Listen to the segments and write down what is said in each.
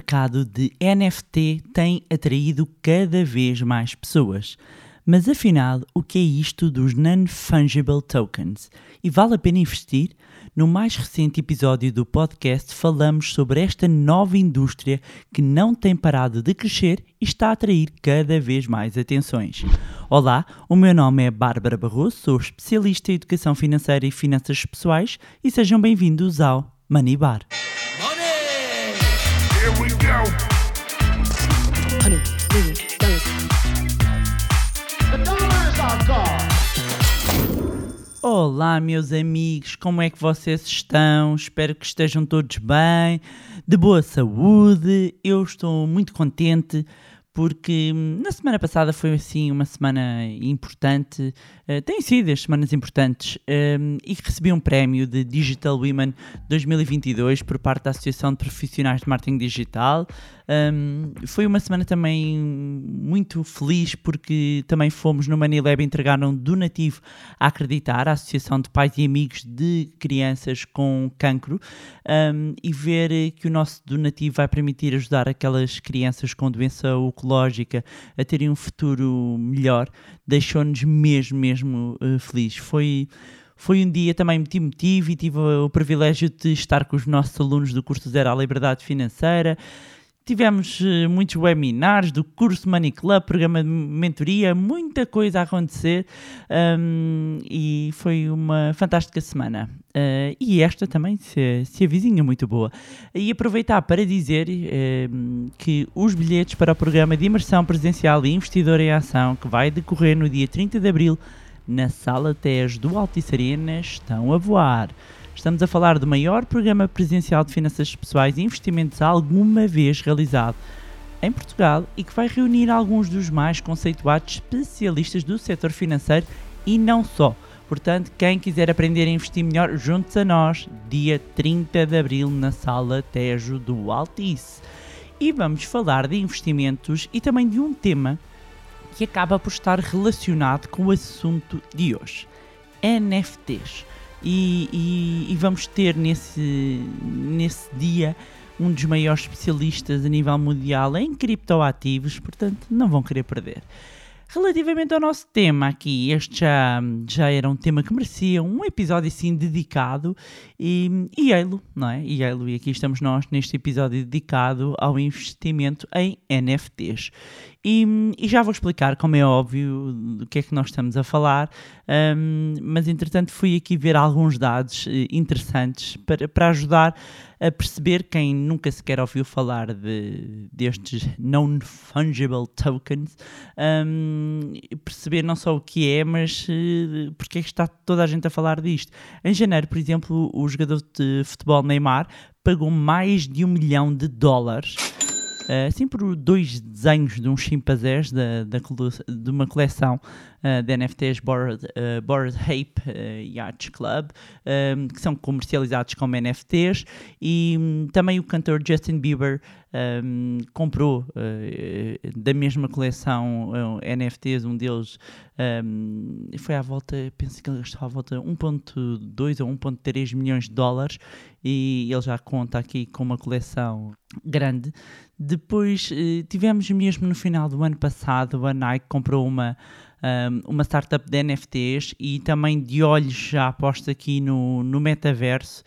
mercado de NFT tem atraído cada vez mais pessoas. Mas afinal, o que é isto dos Non-Fungible Tokens? E vale a pena investir? No mais recente episódio do podcast, falamos sobre esta nova indústria que não tem parado de crescer e está a atrair cada vez mais atenções. Olá, o meu nome é Bárbara Barroso, sou especialista em educação financeira e finanças pessoais e sejam bem-vindos ao Money Bar. Olá, meus amigos, como é que vocês estão? Espero que estejam todos bem, de boa saúde. Eu estou muito contente porque hum, na semana passada foi assim uma semana importante, uh, têm sido as semanas importantes, um, e recebi um prémio de Digital Women 2022 por parte da Associação de Profissionais de Marketing Digital. Um, foi uma semana também muito feliz porque também fomos no Manilab entregar um donativo a acreditar à Associação de Pais e Amigos de Crianças com Cancro um, e ver que o nosso donativo vai permitir ajudar aquelas crianças com doença oncológica a terem um futuro melhor, deixou-nos mesmo, mesmo uh, felizes. Foi foi um dia também muito emotivo e tive o privilégio de estar com os nossos alunos do curso Zero à Liberdade Financeira. Tivemos eh, muitos webinars do curso Money Club, programa de mentoria, muita coisa a acontecer um, e foi uma fantástica semana. Uh, e esta também se, se avizinha muito boa. E aproveitar para dizer um, que os bilhetes para o programa de imersão presencial e investidor em ação, que vai decorrer no dia 30 de abril na Sala TES do Altice Arena, estão a voar. Estamos a falar do maior programa presencial de finanças pessoais e investimentos alguma vez realizado em Portugal e que vai reunir alguns dos mais conceituados especialistas do setor financeiro e não só. Portanto, quem quiser aprender a investir melhor, junte-se a nós, dia 30 de abril, na Sala Tejo do Altice. E vamos falar de investimentos e também de um tema que acaba por estar relacionado com o assunto de hoje: NFTs. E, e, e, vamos ter nesse, nesse dia um dos maiores especialistas a nível mundial em criptoativos, portanto não vão querer perder. Relativamente ao nosso tema aqui, este já, já era um tema que merecia um episódio assim dedicado e, e ei-lo, não é? E ei-lo, e aqui estamos nós neste episódio dedicado ao investimento em NFTs. E, e, já vou explicar, como é óbvio, do que é que nós estamos a falar, um, mas entretanto fui aqui ver alguns dados uh, interessantes para, para ajudar a perceber quem nunca sequer ouviu falar de, destes non-fungible tokens, um, perceber não só o que é, mas uh, porque é que está toda a gente a falar disto. Em janeiro, por exemplo, o jogador de futebol Neymar pagou mais de um milhão de dólares assim por dois desenhos de uns chimpanzés da, da, de uma coleção uh, de NFTs Bored, uh, Bored Ape uh, Yacht Club, um, que são comercializados como NFTs, e um, também o cantor Justin Bieber um, comprou da mesma coleção NFTs, um deles foi à volta, penso que ele gastou à volta 1.2 ou 1.3 milhões de dólares, e ele já conta aqui com uma coleção grande. Depois tivemos mesmo no final do ano passado, a Nike comprou uma uma startup de NFTs e também de olhos já aposto aqui no, no metaverso.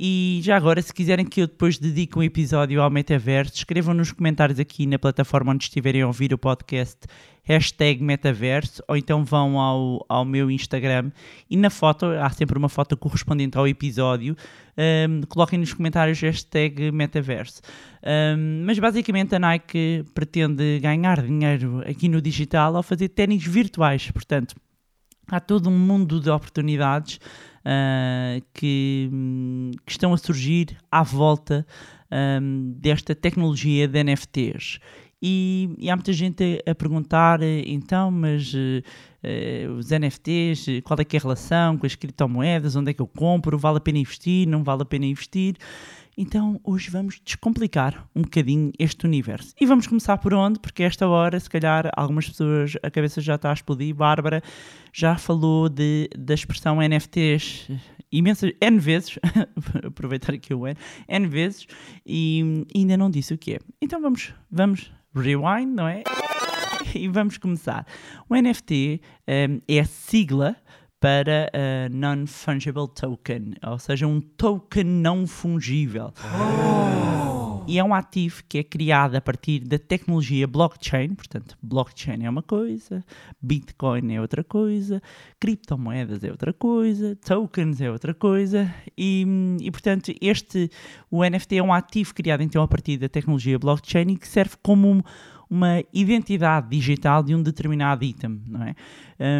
E já agora, se quiserem que eu depois dedique um episódio ao metaverso, escrevam nos comentários aqui na plataforma onde estiverem a ouvir o podcast, hashtag metaverso, ou então vão ao, ao meu Instagram e na foto, há sempre uma foto correspondente ao episódio, um, coloquem nos comentários hashtag metaverso. Um, mas basicamente a Nike pretende ganhar dinheiro aqui no digital ao fazer ténis virtuais, portanto há todo um mundo de oportunidades uh, que, que, estão a surgir à volta um, desta tecnologia de NFTs. E, e, há muita gente a, a perguntar, então, mas uh, os NFTs, qual é que é a relação com as criptomoedas, onde é que eu compro, vale a pena investir, não vale a pena investir? Então hoje vamos descomplicar um bocadinho este universo. E vamos começar por onde? Porque esta hora, se calhar, algumas pessoas, a cabeça já está a explodir. Bárbara já falou de, da expressão NFTs imensas, N vezes, aproveitar aqui o N, N vezes, e ainda não disse o que é. Então vamos, vamos rewind, não é? E vamos começar. O NFT um, é a sigla para uh, Non-Fungible Token, ou seja, um token não fungível. E é um ativo que é criado a partir da tecnologia blockchain, portanto, blockchain é uma coisa, Bitcoin é outra coisa, criptomoedas é outra coisa, tokens é outra coisa, e, e portanto, este, o NFT é um ativo criado então a partir da tecnologia blockchain e que serve como um, uma identidade digital de um determinado item, não é?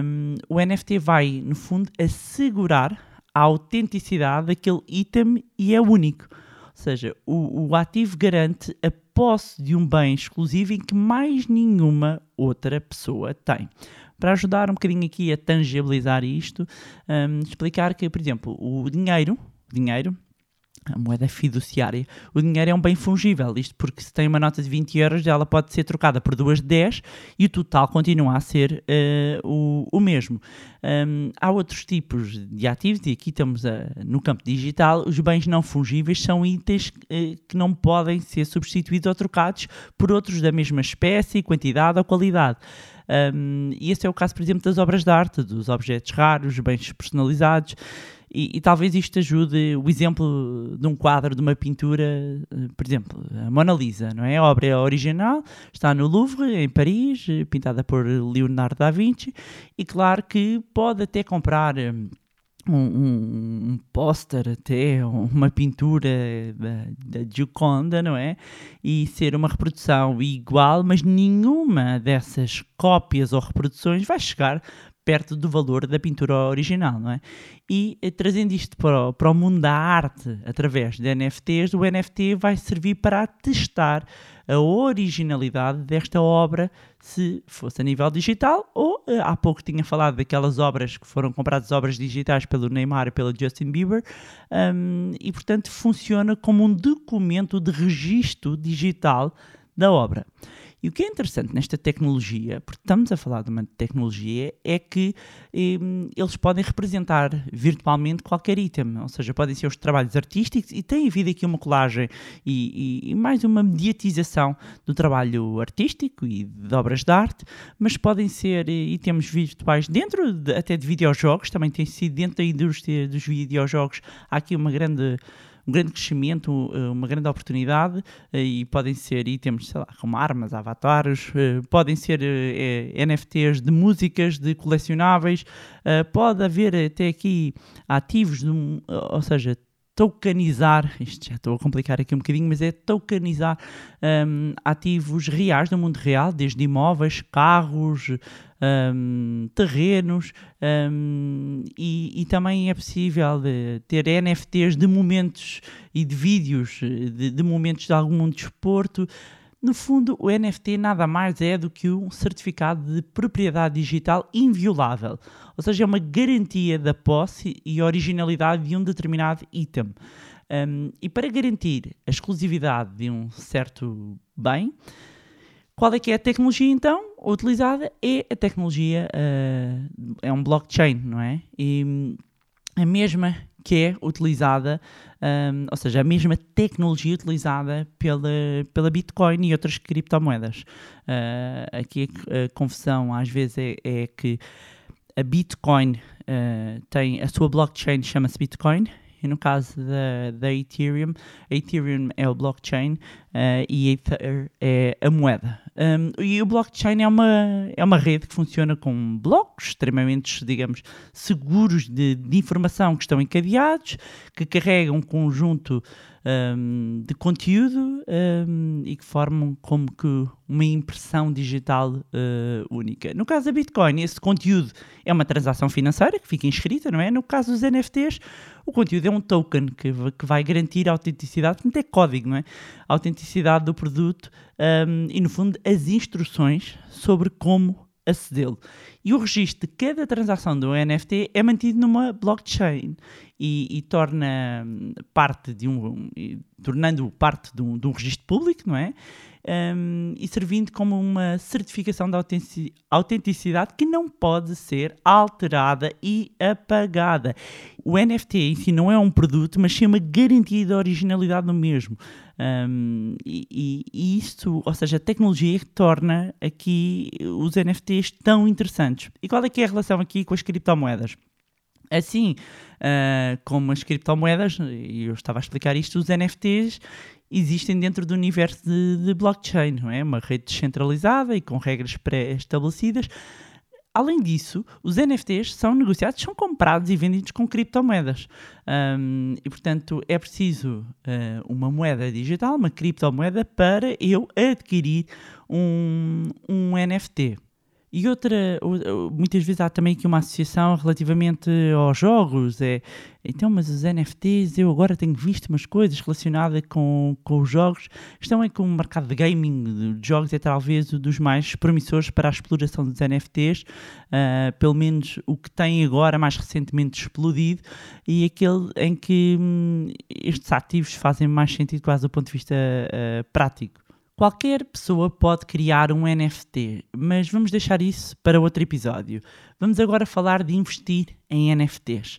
Um, o NFT vai, no fundo, assegurar a autenticidade daquele item e é único. Ou seja, o, o ativo garante a posse de um bem exclusivo em que mais nenhuma outra pessoa tem. Para ajudar um bocadinho aqui a tangibilizar isto, um, explicar que, por exemplo, o dinheiro, dinheiro a moeda fiduciária. O dinheiro é um bem fungível, isto porque se tem uma nota de 20 euros, ela pode ser trocada por duas de 10 e o total continua a ser uh, o, o mesmo. Um, há outros tipos de ativos, e aqui estamos a, no campo digital, os bens não fungíveis são itens uh, que não podem ser substituídos ou trocados por outros da mesma espécie, quantidade ou qualidade. Um, e esse é o caso, por exemplo, das obras de arte, dos objetos raros, bens personalizados. E, e, talvez isto ajude o exemplo de um quadro, de uma pintura, eh, por exemplo, a Mona Lisa, não é? A obra é original, está no Louvre, em Paris, eh, pintada por Leonardo da Vinci, e claro que pode até comprar eh, um, um, um póster até, uma pintura da, da Gioconda, não é? E ser uma reprodução igual, mas nenhuma dessas cópias ou reproduções vai chegar perto do valor da pintura original, não é? E eh, trazendo isto para o, para o mundo da arte através de NFTs, o NFT vai servir para testar a originalidade desta obra, se fosse a nível digital, ou eh, há pouco tinha falado daquelas obras que foram compradas obras digitais pelo Neymar e pelo Justin Bieber, um, e portanto funciona como um documento de registro digital da obra. E o que é interessante nesta tecnologia, porque estamos a falar de uma tecnologia, é que eh, eles podem representar virtualmente qualquer item, ou seja, podem ser os trabalhos artísticos e tem havido aqui uma colagem e, e, e, mais uma mediatização do trabalho artístico e de obras de arte, mas podem ser eh, itens virtuais dentro de, até de videojogos, também tem sido dentro da indústria dos videojogos, há aqui uma grande um grande crescimento, eh, uma grande oportunidade eh, e podem ser itens, sei lá, como armas, avatares, eh, podem ser NFTs de músicas, de colecionáveis, pode haver até aqui ativos, ou seja, tokenizar, isto já estou a complicar aqui um bocadinho, mas é tokenizar um, ativos reais do mundo real, desde imóveis, carros, um, terrenos, um, e, e, também é possível ter NFTs de momentos e de vídeos, de, de momentos de algum desporto. No fundo, o NFT nada mais é do que um certificado de propriedade digital inviolável, ou seja, é uma garantia da posse e originalidade de um determinado item. Um, e para garantir a exclusividade de um certo bem, qual é que é a tecnologia então utilizada? É a tecnologia, uh, é um blockchain, não é? E a mesma que é utilizada, um, ou seja, a mesma tecnologia utilizada pela, pela Bitcoin e outras criptomoedas. Uh, aqui a, confusão às vezes é, é que a Bitcoin uh, tem a sua blockchain chama-se Bitcoin e no caso da, da Ethereum, a Ethereum é o blockchain uh, e Ether é a moeda. Um, e o blockchain é uma, é uma rede que funciona com blocos extremamente, digamos, seguros de, de informação que estão encadeados, que carregam um conjunto um, de conteúdo um, e que formam como que uma impressão digital uh, única. No caso da Bitcoin, esse conteúdo é uma transação financeira que fica inscrita, não é? No caso dos NFTs, o conteúdo é um token que, que vai garantir a autenticidade, portanto é código, não é? A autenticidade do produto um, e, no fundo, as instruções sobre como acedê-lo. E o registro de cada transação do NFT é mantido numa blockchain. e, e torna hum, parte de um, tornando parte de um, de um registro público, não é? Um, e servindo como uma certificação autentici- autenticidade que não pode ser alterada e apagada. O NFT em si não é um produto, mas sim uma garantia de originalidade no mesmo. Um, e, e- isto, ou seja, a tecnologia torna aqui os NFTs tão interessantes. E qual é que é a relação aqui com as criptomoedas? Assim ah, como as criptomoedas, e eu estava a explicar isto, os NFTs existem dentro do universo de, de blockchain, não é? Uma rede descentralizada e com regras pré-estabelecidas. Além disso, os NFTs são negociados, são comprados e vendidos com criptomoedas. Ahm, e, portanto, é preciso ah, uma moeda digital, uma criptomoeda, para eu adquirir um, um NFT. E outra, muitas vezes há também aqui uma associação relativamente aos jogos. É, então, mas os NFTs, eu agora tenho visto umas coisas relacionadas com, com os jogos. A questão é que o mercado de gaming, de jogos, é talvez um dos mais promissores para a exploração dos NFTs. ah, pelo menos o que tem agora, mais recentemente explodido, e aquele em que hum, estes ativos fazem mais sentido quase do ponto de vista ah, prático. Qualquer pessoa pode criar um NFT, mas vamos deixar isso para outro episódio. Vamos agora falar de investir em NFTs.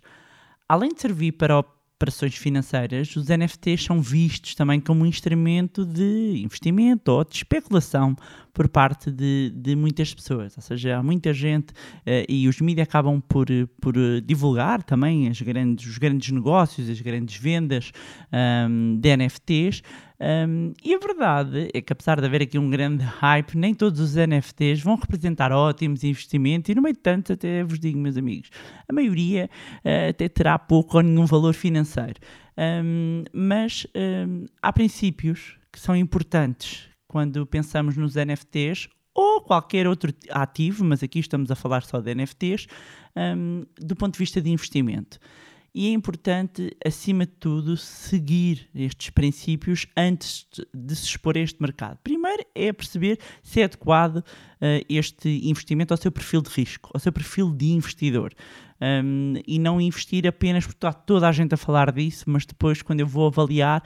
Além de servir para operações financeiras, os NFTs são vistos também como um instrumento de investimento ou de especulação por parte de, de muitas pessoas. Ou seja, há muita gente eh, e os mídias acabam por, por eh, divulgar também as grandes, os grandes negócios, as grandes vendas ahm, de NFTs. Um, e a verdade é que, apesar de haver aqui um grande hype, nem todos os NFTs vão representar ótimos investimentos. E, no meio de tanto, até vos digo, meus amigos, a maioria eh, até terá pouco ou nenhum valor financeiro. Um, mas um, há princípios que são importantes quando pensamos nos NFTs ou qualquer outro ativo, mas aqui estamos a falar só de NFTs, do ponto de vista de investimento. E é importante, acima de tudo, seguir estes princípios antes de- se expor a este mercado. Primeiro é perceber se é adequado este investimento ao seu perfil de risco, ao seu perfil de investidor. Um, e não investir apenas porque está toda a gente a falar disso, mas depois, quando eu vou avaliar,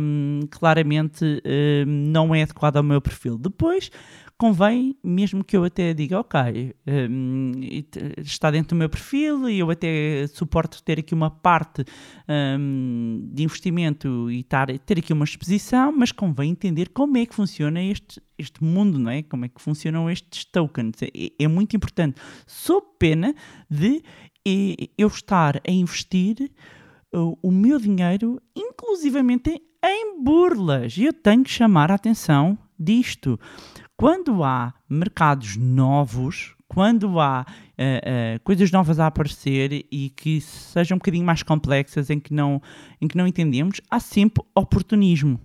um, claramente um, não é adequado ao meu perfil. Depois, convém, mesmo que eu até diga, ok, está dentro do meu perfil e eu até suporto ter aqui uma parte de investimento e ter aqui uma exposição, mas convém entender como é que funciona este, este mundo, não é? Como é que funcionam estes tokens. É, é muito importante. Sou pena de eh, eu estar a investir o, o meu dinheiro, inclusivamente em burlas. E eu tenho que chamar a atenção disto. Quando há mercados novos, quando há eh, eh, coisas novas a aparecer e que sejam um bocadinho mais complexas, em que não, em que não entendemos, há sempre oportunismo.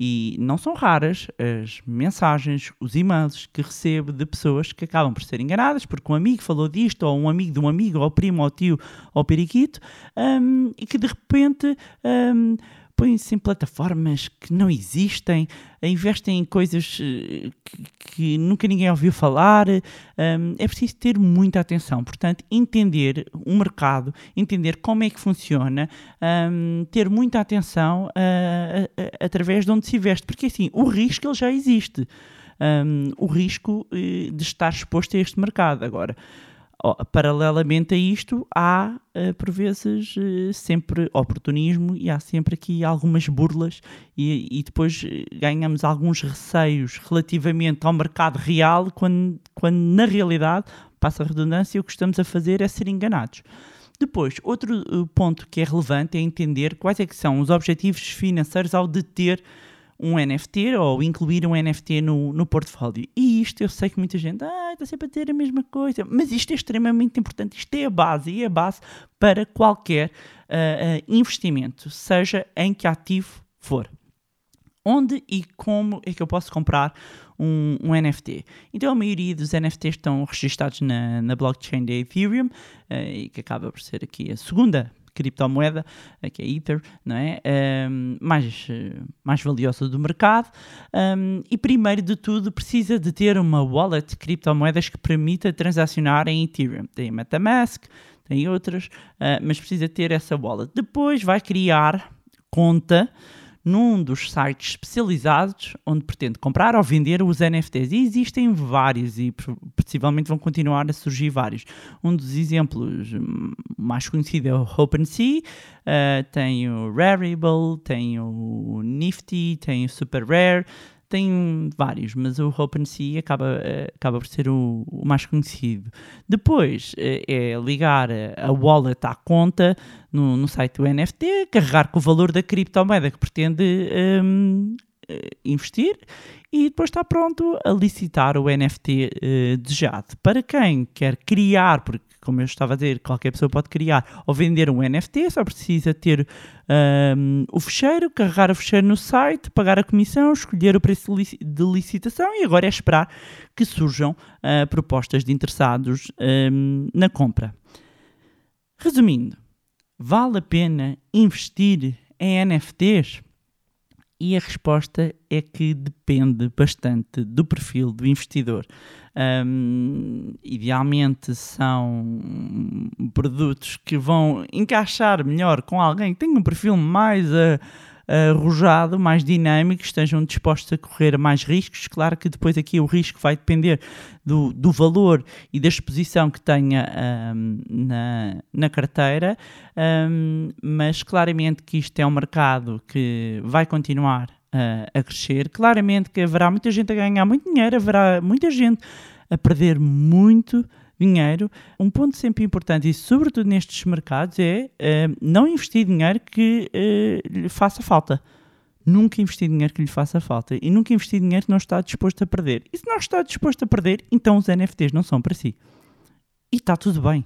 E não são raras as mensagens, os e-mails que recebo de pessoas que acabam por ser enganadas porque um amigo falou disto, ou um amigo de um amigo, ou primo, ou tio, ou periquito, hum, e que de repente hum, põem-se em plataformas que não existem, investem em coisas eh, que, que nunca ninguém ouviu falar. hum, é preciso ter muita atenção. Portanto, entender o mercado, entender como é que funciona, hum, ter muita atenção ah, a- a- através de onde se investe. Porque assim, o risco ele já existe. Hum, o risco eh, de estar exposto a este mercado. Agora, paralelamente a isto, há eh, por vezes eh, sempre oportunismo e há sempre aqui algumas burlas e, e depois eh, ganhamos alguns receios relativamente ao mercado real, quando, quando na realidade, passa a redundância, o que estamos a fazer é ser enganados. Depois, outro ponto que é relevante é entender quais é que são os objetivos financeiros ao deter um NFT ou incluir um NFT no, no portfólio. E isto eu sei que muita gente ah, está sempre a ter a mesma coisa, mas isto é extremamente importante. Isto é a base e é a base para qualquer ah, investimento, seja em que ativo for. Onde e como é que eu posso comprar um, um NFT? Então, a maioria dos NFTs estão registados na, na blockchain da Ethereum, e que acaba por ser aqui a segunda criptomoeda, eh, que é Ether, não é? Ahm, mais, mais valiosa do mercado. Ahm, e primeiro de tudo, precisa de ter uma wallet de criptomoedas que permita transacionar em Ethereum. Tem a MetaMask, tem outras, ah, mas precisa ter essa wallet. Depois vai criar conta num dos sites especializados onde pretende comprar ou vender os NFTs. E existem vários e possivelmente vão continuar a surgir vários. Um dos exemplos mais conhecido é o OpenSea, uh, tem o Rarible, tem o Nifty, tem o Super Rare, tem vários, mas o OpenSea acaba, eh, acaba por ser o, o mais conhecido. Depois eh, é ligar a- wallet à conta no, no site do NFT, carregar com o valor da criptomoeda que pretende hum, eh, investir e depois está pronto a licitar o NFT eh, desejado. Para quem quer criar, porque como eu estava a dizer, qualquer pessoa pode criar ou vender um NFT, só precisa ter hum, o fecheiro, carregar o fecheiro no site, pagar a comissão, escolher o preço de lici- de licitação e agora é esperar que surjam ah, propostas de interessados hum, na compra. Resumindo, vale a pena investir em NFTs? E a resposta é que depende bastante do perfil do investidor. Hum, idealmente são produtos que vão encaixar melhor com alguém que tenha um perfil mais ah, arrojado, mais dinâmico, estejam dispostos a correr mais riscos. Claro que depois aqui o risco vai depender do, do valor e da exposição que tenha hum, na, na carteira, hum, mas claramente que isto é um mercado que vai continuar a- a crescer. Claramente que haverá muita gente a ganhar muito dinheiro, haverá muita gente a perder muito dinheiro. Um ponto sempre importante, e sobretudo nestes mercados, é eh, não investir dinheiro que eh, lhe faça falta. Nunca investir dinheiro que lhe faça falta. E nunca investir dinheiro que não está disposto a perder. E se não está disposto a perder, então os NFTs não são para si. E está tudo bem.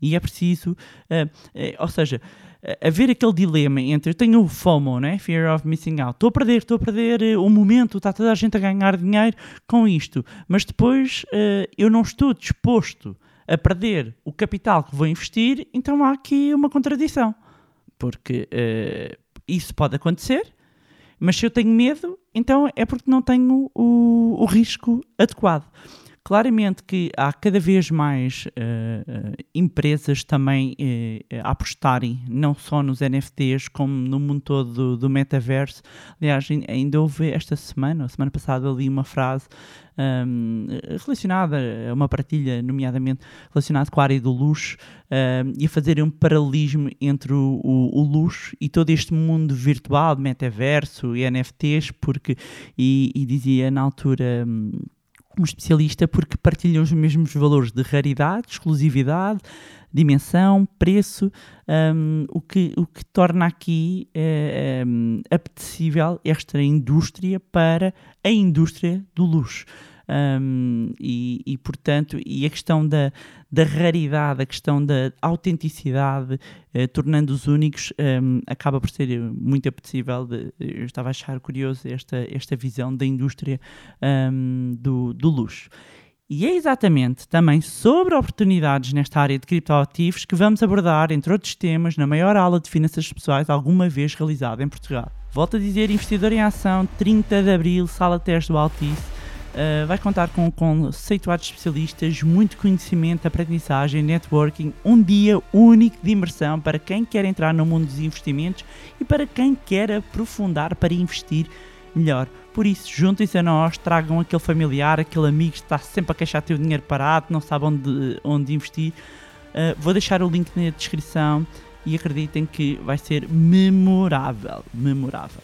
E é preciso, eh, ou seja, haver aquele dilema entre tenho o FOMO, né? Fear of Missing Out, estou a perder, estou a perder eh, o momento, está toda a gente a ganhar dinheiro com isto, mas depois eh, eu não estou disposto a perder o capital que vou investir, então há aqui uma contradição, porque eh, isso pode acontecer, mas se eu tenho medo, então é porque não tenho o, o risco adequado. Claramente que há cada vez mais eh, empresas também eh, a apostarem não só nos NFTs como no mundo todo do, do metaverso. Aliás, ain- ainda houve esta semana, ou semana passada, ali uma frase ahm, relacionada a uma partilha, nomeadamente relacionada com a área do luxo, ahm, e a fazer um paralelismo entre o, o- o luxo e todo este mundo virtual, metaverso e NFTs, porque, e, e dizia na altura. hum, um especialista porque partilham os mesmos valores de raridade, exclusividade, dimensão, preço, hum, o, que, o que torna aqui eh, hum, apetecível esta indústria para a indústria do luxo. Hum, e, e, portanto, e a questão da, da raridade, a questão da autenticidade, eh, tornando-os únicos, hum, acaba por ser muito apetecível. eu estava a achar curioso esta, esta visão da indústria hum, do, do luxo. E é exatamente também sobre oportunidades nesta área de criptoativos que vamos abordar, entre outros temas, na maior aula de finanças pessoais alguma vez realizada em Portugal. Volto a dizer, Investidor em Ação, 30 de Abril, Sala Teste do Altice. Uh, vai contar com conceituados especialistas, muito conhecimento, aprendizagem, networking, um dia único de imersão para quem quer entrar no mundo dos investimentos e para quem quer aprofundar para investir melhor. Por isso, juntem-se a nós, tragam aquele familiar, aquele amigo que está sempre a queixar teu dinheiro parado, não sabe onde, onde investir. Uh, vou deixar o link na descrição e acreditem que vai ser memorável, memorável.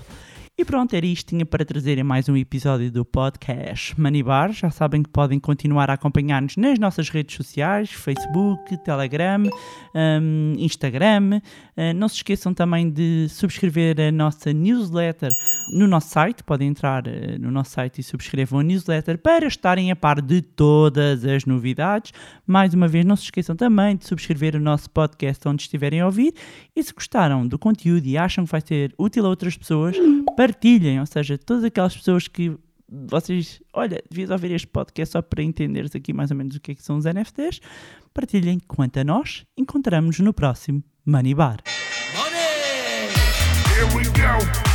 E pronto, era isto tinha para trazer em mais um episódio do podcast Money Bar. Já sabem que podem continuar a acompanhar-nos nas nossas redes sociais, Facebook, Telegram, hum, Instagram. Uh, não se esqueçam também de subscrever a nossa newsletter no nosso site. Podem entrar uh, no nosso site e subscrevam a newsletter para estarem a par de todas as novidades. Mais uma vez, não se esqueçam também de subscrever o nosso podcast onde estiverem a ouvir. E se gostaram do conteúdo e acham que vai ser útil a outras pessoas, partilhem, ou seja, todas aquelas pessoas que vocês, olha, devias ouvir este podcast só para entenderes aqui mais ou menos o que, é que são os NFTs, partilhem quanto a nós, encontramos no próximo Money Bar. We